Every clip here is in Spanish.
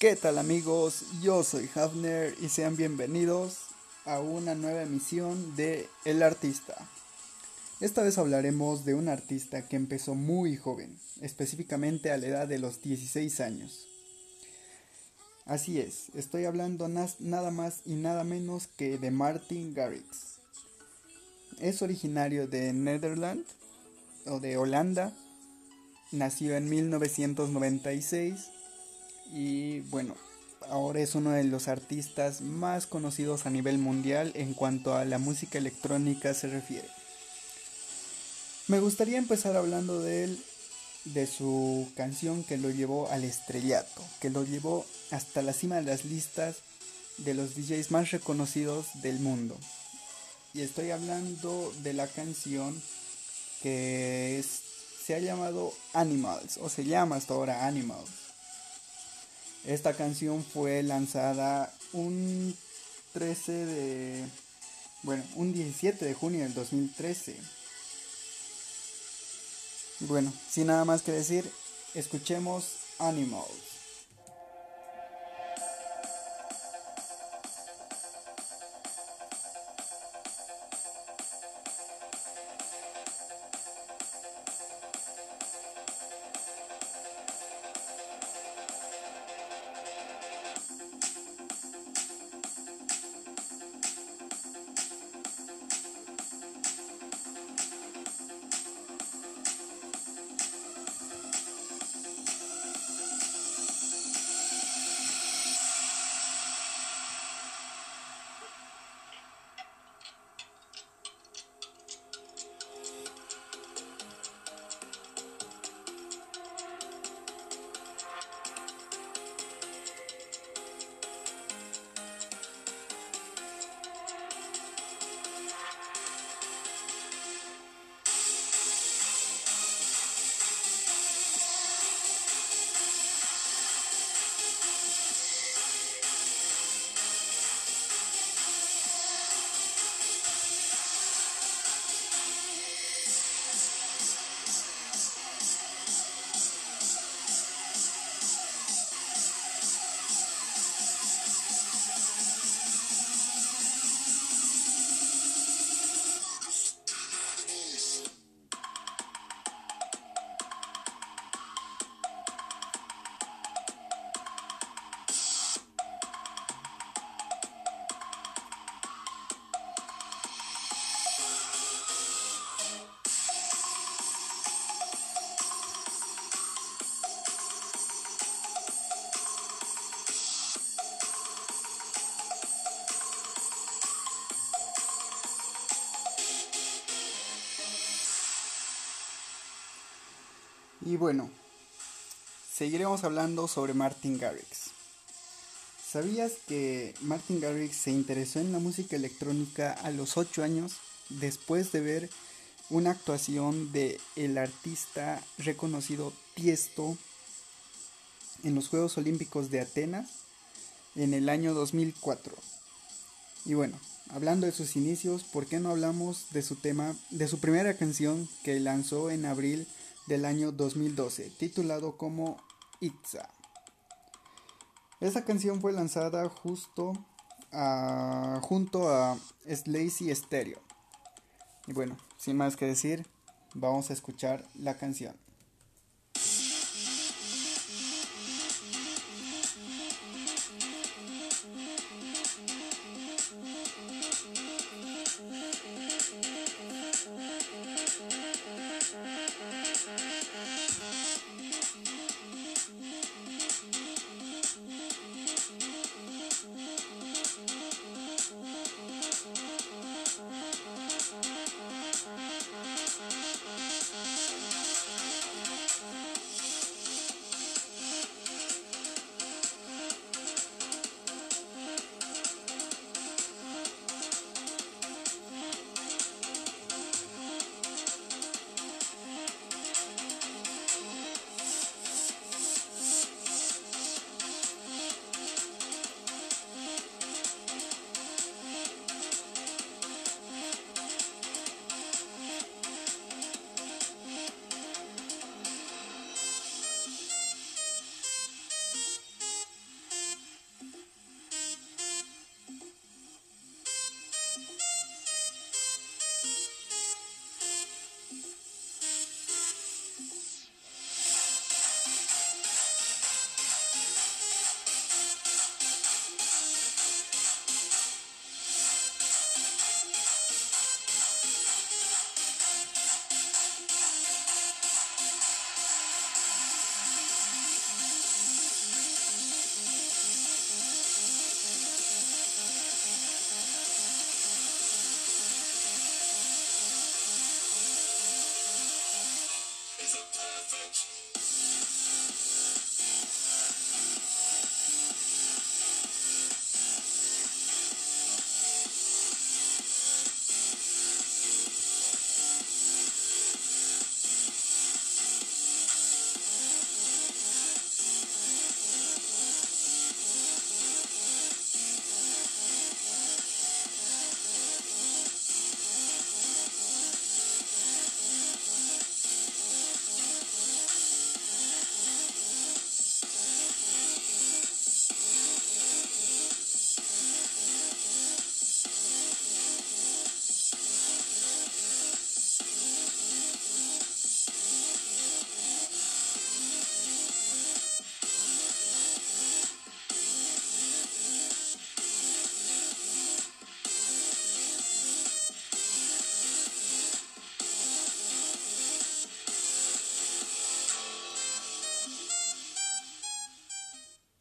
¿Qué tal amigos? Yo soy Hafner y sean bienvenidos a una nueva emisión de El Artista. Esta vez hablaremos de un artista que empezó muy joven, específicamente a la edad de los 16 años. Así es, estoy hablando nada más y nada menos que de Martin Garrix. Es originario de Netherlands o de Holanda. Nació en 1996 y bueno, ahora es uno de los artistas más conocidos a nivel mundial en cuanto a la música electrónica se refiere. Me gustaría empezar hablando de él, de su canción que lo llevó al estrellato, que lo llevó hasta la cima de las listas de los DJs más reconocidos del mundo. Y estoy hablando de la canción que se ha llamado Animals, o se llama hasta ahora Animals. Esta canción fue lanzada un 13 de... Bueno, un 17 de junio del 2013. Bueno, sin nada más que decir, escuchemos Animals. Y bueno, seguiremos hablando sobre Martin Garrix. ¿Sabías que Martin Garrix se interesó en la música electrónica a los 8 años después de ver una actuación de el artista reconocido Tiesto en los Juegos Olímpicos de Atenas en el año 2004? Y bueno, hablando de sus inicios, ¿por qué no hablamos de su tema, de su primera canción que lanzó en abril del año 2012, titulado como Itza. Esta canción fue lanzada justo junto a Slazy Stereo. Y bueno, sin más que decir, vamos a escuchar la canción.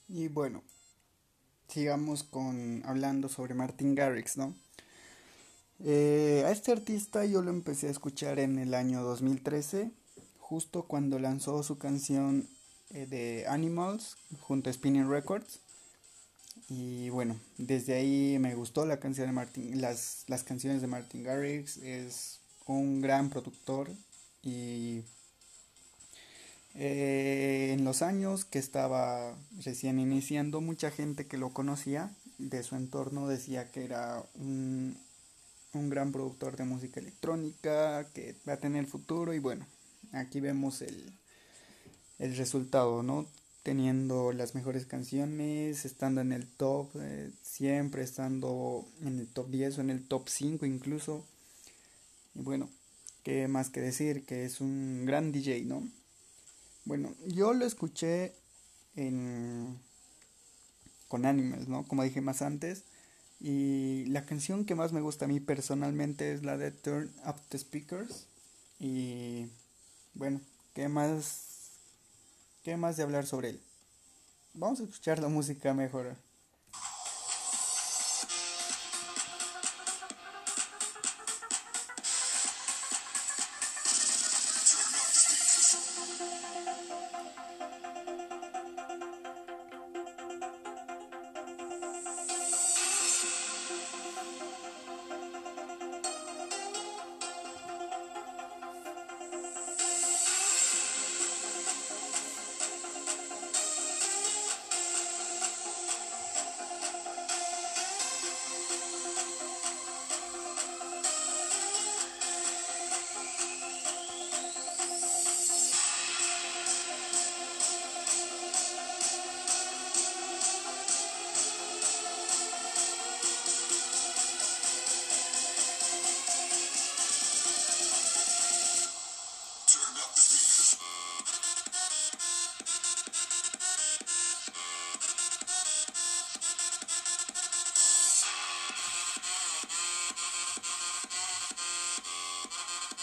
Y bueno, sigamos con hablando sobre Martin Garrix, ¿no? Eh, a este artista yo lo empecé a escuchar en el año 2013, justo cuando lanzó su canción eh, de Animals junto a Spinning Records. Y bueno, desde ahí me gustó la canción de Martin, las, las canciones de Martin Garrix. Es un gran productor y eh, en los años que estaba recién iniciando, mucha gente que lo conocía de su entorno decía que era un, un gran productor de música electrónica, que va a tener futuro y bueno, aquí vemos el, el resultado, ¿no? Teniendo las mejores canciones, estando en el top, eh, siempre estando en el top 10 o en el top 5 incluso. Y bueno, qué más que decir, que es un gran DJ, ¿no? Bueno, yo lo escuché en con Animals, ¿no? Como dije más antes. Y la canción que más me gusta a mí personalmente es la de Turn Up the Speakers. Y bueno, ¿qué más ¿Qué más de hablar sobre él? Vamos a escuchar la música mejor.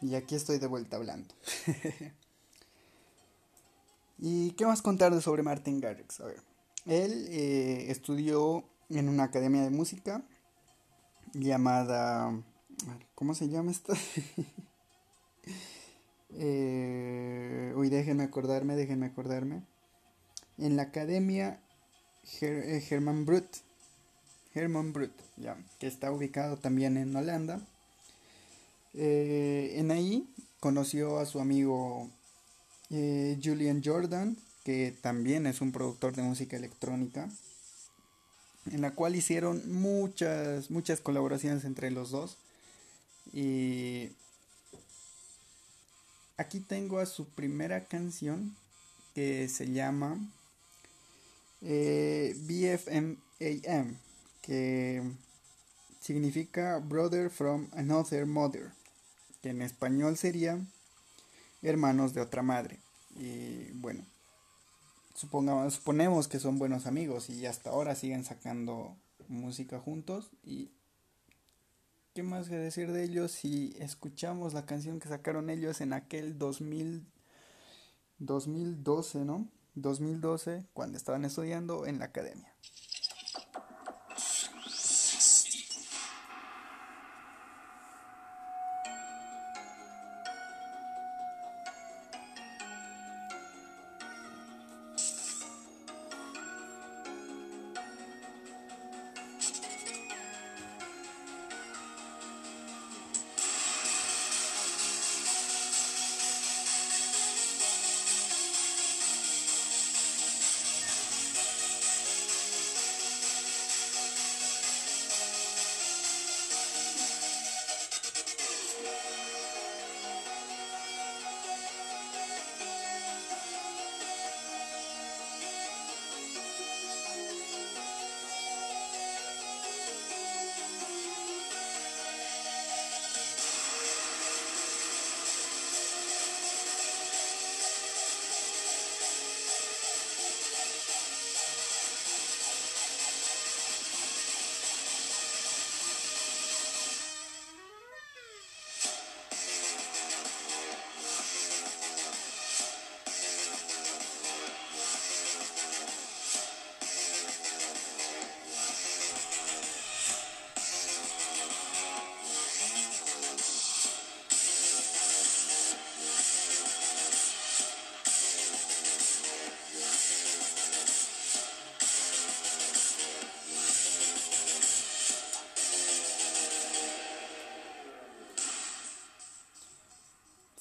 Y aquí estoy de vuelta hablando. ¿Y qué más contar sobre Martin Garrix? A ver, él eh, estudió en una academia de música llamada... ¿Cómo se llama esta? eh, uy, déjenme acordarme, déjenme acordarme. En la academia Her Herman Brut. Herman Brut, ya, que está ubicado también en Holanda. Eh, en ahí conoció a su amigo eh, Julian Jordan, que también es un productor de música electrónica, en la cual hicieron muchas, muchas colaboraciones entre los dos. Y aquí tengo a su primera canción que se llama eh, BFMAM, que significa Brother from Another Mother que en español sería hermanos de otra madre. Y bueno, supongamos, suponemos que son buenos amigos y hasta ahora siguen sacando música juntos. Y qué más que decir de ellos si escuchamos la canción que sacaron ellos en aquel 2000, 2012, ¿no? 2012, cuando estaban estudiando en la academia.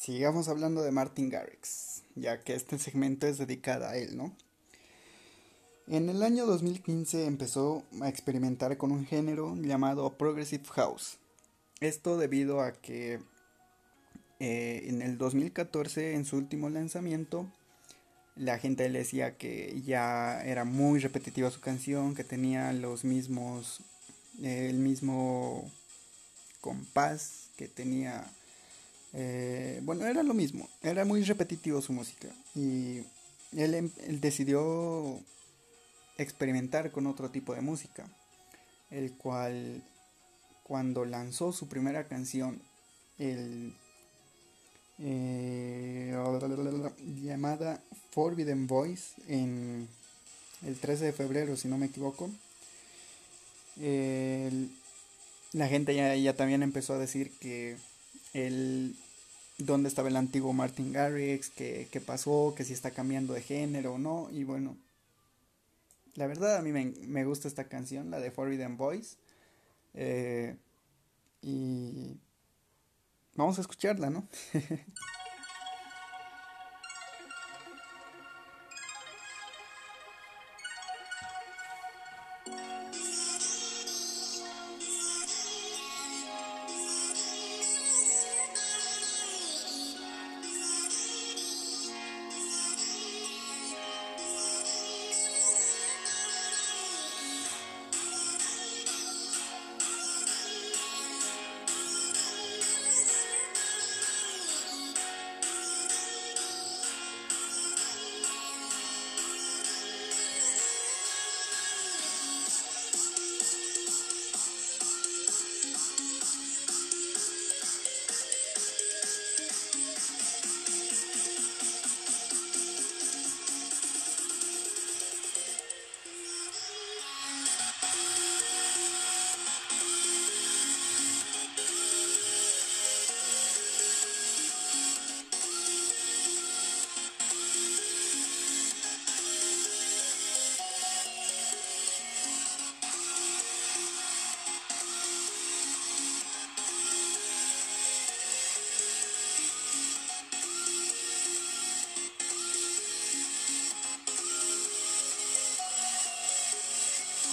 Sigamos hablando de Martin Garrix, ya que este segmento es dedicado a él, ¿no? En el año 2015 empezó a experimentar con un género llamado Progressive House. Esto debido a que eh, en el 2014, en su último lanzamiento, la gente le decía que ya era muy repetitiva su canción, que tenía los mismos, el mismo compás, que tenía, eh, bueno, era lo mismo, era muy repetitivo su música. Y él, em, él decidió experimentar con otro tipo de música, el cual cuando lanzó su primera canción, el eh, llamada Forbidden Voice en el 13 de febrero, si no me equivoco. la gente ya, ya, también empezó a decir que el dónde estaba el antiguo Martin Garrix, que, que pasó, que si está cambiando de género o no. Y bueno, la verdad a mí me, me gusta esta canción, la de Forbidden Voice. Eh, y vamos a escucharla, ¿no?